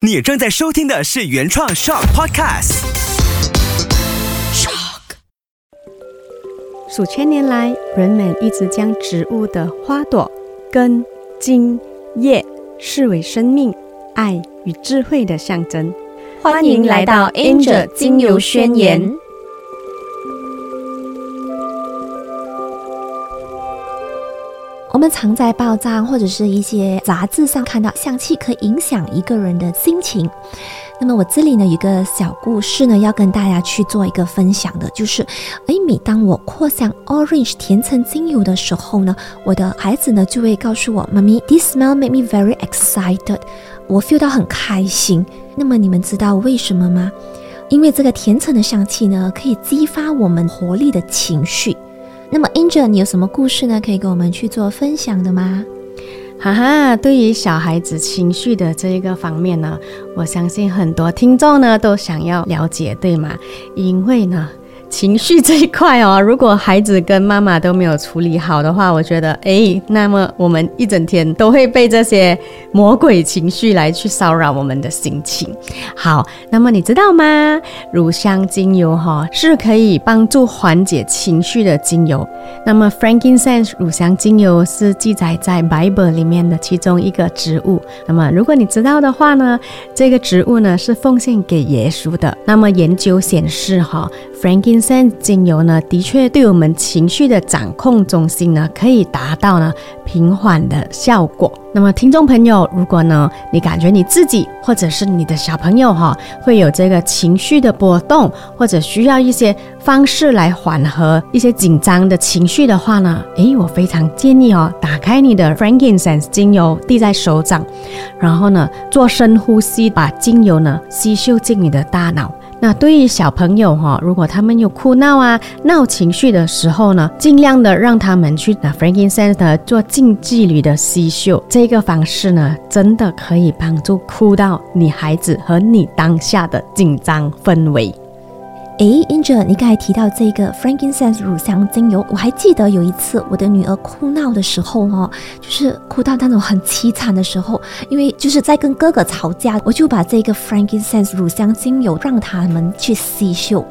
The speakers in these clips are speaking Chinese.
你正在收听的是原创 Shock Podcast。Shock。数千年来，人们一直将植物的花朵、根、茎、叶视为生命、爱与智慧的象征。欢迎来到 Angel 精油宣言。我们常在报章或者是一些杂志上看到香气可以影响一个人的心情。那么我这里呢有一个小故事呢，要跟大家去做一个分享的，就是，诶，每当我扩香 orange 甜橙精油的时候呢，我的孩子呢就会告诉我，妈咪，this smell make me very excited，我 feel 到很开心。那么你们知道为什么吗？因为这个甜橙的香气呢，可以激发我们活力的情绪。那么 Angel，你有什么故事呢？可以跟我们去做分享的吗？哈哈，对于小孩子情绪的这一个方面呢，我相信很多听众呢都想要了解，对吗？因为呢。情绪这一块哦，如果孩子跟妈妈都没有处理好的话，我觉得，哎，那么我们一整天都会被这些魔鬼情绪来去骚扰我们的心情。好，那么你知道吗？乳香精油哈是可以帮助缓解情绪的精油。那么 frankincense 乳香精油是记载在 Bible 里面的其中一个植物。那么如果你知道的话呢，这个植物呢是奉献给耶稣的。那么研究显示哈 Frankincense 精油呢，的确对我们情绪的掌控中心呢，可以达到呢平缓的效果。那么，听众朋友，如果呢你感觉你自己或者是你的小朋友哈，会有这个情绪的波动，或者需要一些方式来缓和一些紧张的情绪的话呢，诶，我非常建议哦，打开你的 frankincense 精油，滴在手掌，然后呢做深呼吸，把精油呢吸收进你的大脑。那对于小朋友哈，如果他们有哭闹啊、闹情绪的时候呢，尽量的让他们去拿 frankincense 做近距离的吸嗅，这个方式呢，真的可以帮助哭到你孩子和你当下的紧张氛围。哎，Angel，你刚才提到这个 frankincense 乳香精油，我还记得有一次我的女儿哭闹的时候哦，就是哭到那种很凄惨的时候，因为就是在跟哥哥吵架，我就把这个 frankincense 乳香精油让他们去吸嗅。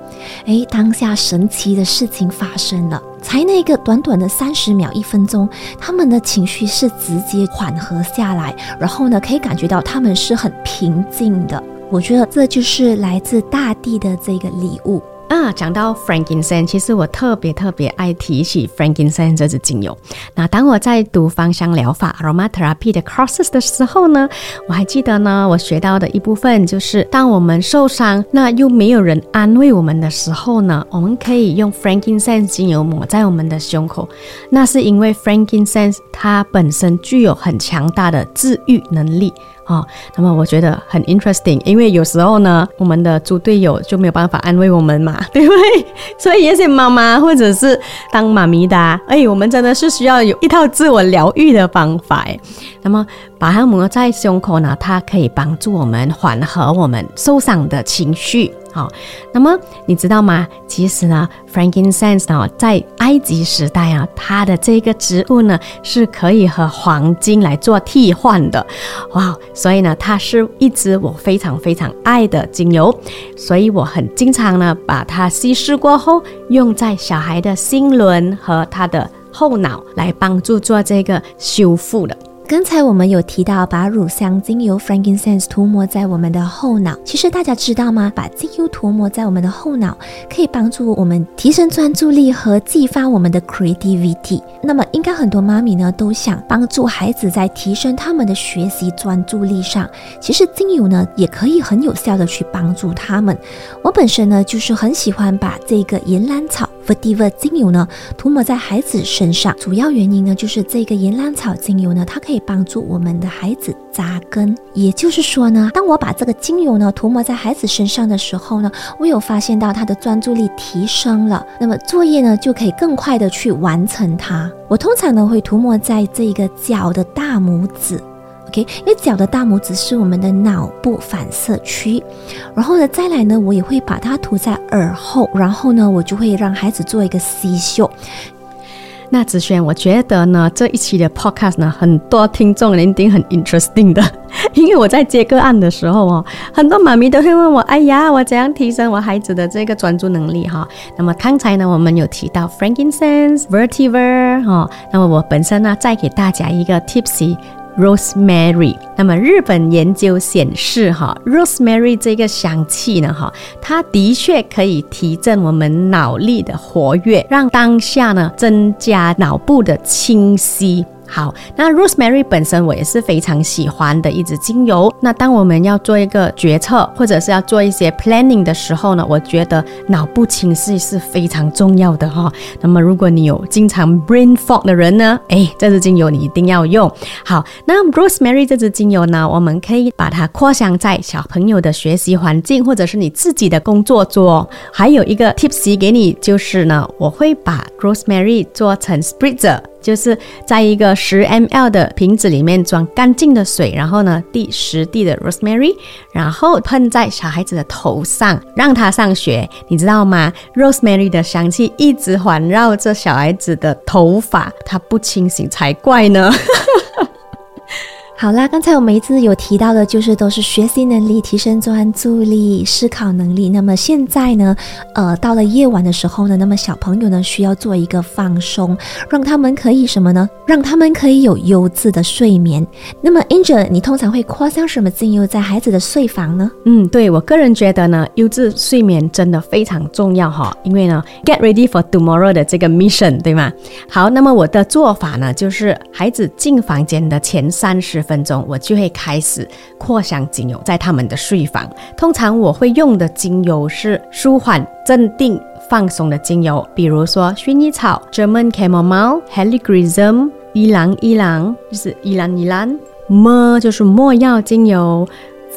哎，当下神奇的事情发生了，才那个短短的三十秒、一分钟，他们的情绪是直接缓和下来，然后呢，可以感觉到他们是很平静的。我觉得这就是来自大地的这个礼物啊！讲到 frankincense，其实我特别特别爱提起 frankincense 这支精油。那当我在读芳香疗法 aromatherapy 的 courses 的时候呢，我还记得呢，我学到的一部分就是，当我们受伤，那又没有人安慰我们的时候呢，我们可以用 frankincense 精油抹在我们的胸口。那是因为 frankincense 它本身具有很强大的治愈能力。哦，那么我觉得很 interesting，因为有时候呢，我们的猪队友就没有办法安慰我们嘛，对不对？所以也些妈妈或者是当妈咪的，哎，我们真的是需要有一套自我疗愈的方法。那么把它抹在胸口呢，它可以帮助我们缓和我们受伤的情绪。好，那么你知道吗？其实呢，frankincense 呢，在埃及时代啊，它的这个植物呢，是可以和黄金来做替换的。哇，所以呢，它是一支我非常非常爱的精油，所以我很经常呢，把它稀释过后，用在小孩的心轮和他的后脑，来帮助做这个修复的。刚才我们有提到把乳香精油 frankincense 涂抹在我们的后脑，其实大家知道吗？把精油涂抹在我们的后脑，可以帮助我们提升专注力和激发我们的 creativity。那么，应该很多妈咪呢都想帮助孩子在提升他们的学习专注力上，其实精油呢也可以很有效的去帮助他们。我本身呢就是很喜欢把这个岩兰草。Vetiva 精油呢，涂抹在孩子身上，主要原因呢，就是这个岩兰草精油呢，它可以帮助我们的孩子扎根。也就是说呢，当我把这个精油呢涂抹在孩子身上的时候呢，我有发现到他的专注力提升了，那么作业呢就可以更快的去完成它。我通常呢会涂抹在这个脚的大拇指。OK，因为脚的大拇指是我们的脑部反射区，然后呢，再来呢，我也会把它涂在耳后，然后呢，我就会让孩子做一个吸嗅。那子轩，我觉得呢，这一期的 podcast 呢，很多听众一定很 interesting 的，因为我在接个案的时候哦，很多妈咪都会问我，哎呀，我怎样提升我孩子的这个专注能力哈？那么刚才呢，我们有提到 Frankincense、Vertiver 哈，那么我本身呢，再给大家一个 tipsy。Rosemary，那么日本研究显示，哈，Rosemary 这个香气呢，哈，它的确可以提振我们脑力的活跃，让当下呢增加脑部的清晰。好，那 Rosemary 本身我也是非常喜欢的一支精油。那当我们要做一个决策，或者是要做一些 planning 的时候呢，我觉得脑部清晰是非常重要的哈。那么如果你有经常 brain fog 的人呢，哎，这支精油你一定要用。好，那 Rosemary 这支精油呢，我们可以把它扩香在小朋友的学习环境，或者是你自己的工作桌。还有一个 tips 给你，就是呢，我会把 Rosemary 做成 spritzer。就是在一个十 mL 的瓶子里面装干净的水，然后呢滴十滴的 rosemary，然后喷在小孩子的头上，让他上学。你知道吗？rosemary 的香气一直环绕着小孩子的头发，他不清醒才怪呢。好啦，刚才我们一直有提到的，就是都是学习能力、提升专注力、思考能力。那么现在呢，呃，到了夜晚的时候呢，那么小朋友呢需要做一个放松，让他们可以什么呢？让他们可以有优质的睡眠。那么 Angel，你通常会扩香什么精油在孩子的睡房呢？嗯，对我个人觉得呢，优质睡眠真的非常重要哈，因为呢，get ready for tomorrow 的这个 mission，对吗？好，那么我的做法呢，就是孩子进房间的前三十。分钟，我就会开始扩香精油在他们的睡房。通常我会用的精油是舒缓、镇定、放松的精油，比如说薰衣草 （German Chamomile）、Helichrysum（ 依兰依兰）就是依兰依兰墨就是没药精油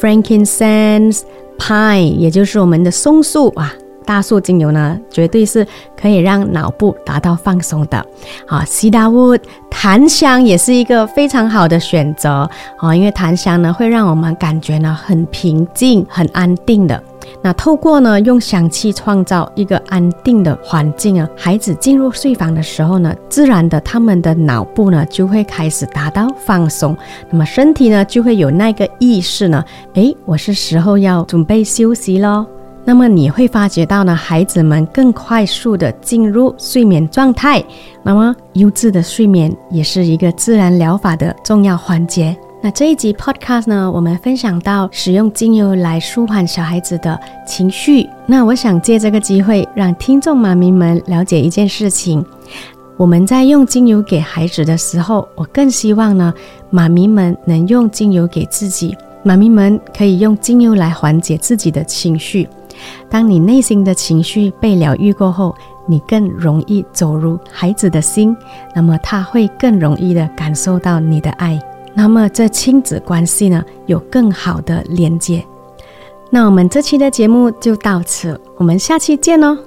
，Frankincense、Pine 也就是我们的松树啊。大树精油呢，绝对是可以让脑部达到放松的。好，西达乌檀香也是一个非常好的选择啊，因为檀香呢会让我们感觉呢很平静、很安定的。那透过呢用香气创造一个安定的环境啊，孩子进入睡房的时候呢，自然的他们的脑部呢就会开始达到放松，那么身体呢就会有那个意识呢，诶，我是时候要准备休息喽。那么你会发觉到呢，孩子们更快速的进入睡眠状态。那么优质的睡眠也是一个自然疗法的重要环节。那这一集 podcast 呢，我们分享到使用精油来舒缓小孩子的情绪。那我想借这个机会，让听众妈咪们了解一件事情：我们在用精油给孩子的时候，我更希望呢，妈咪们能用精油给自己。妈咪们可以用精油来缓解自己的情绪。当你内心的情绪被疗愈过后，你更容易走入孩子的心，那么他会更容易的感受到你的爱，那么这亲子关系呢有更好的连接。那我们这期的节目就到此，我们下期见哦。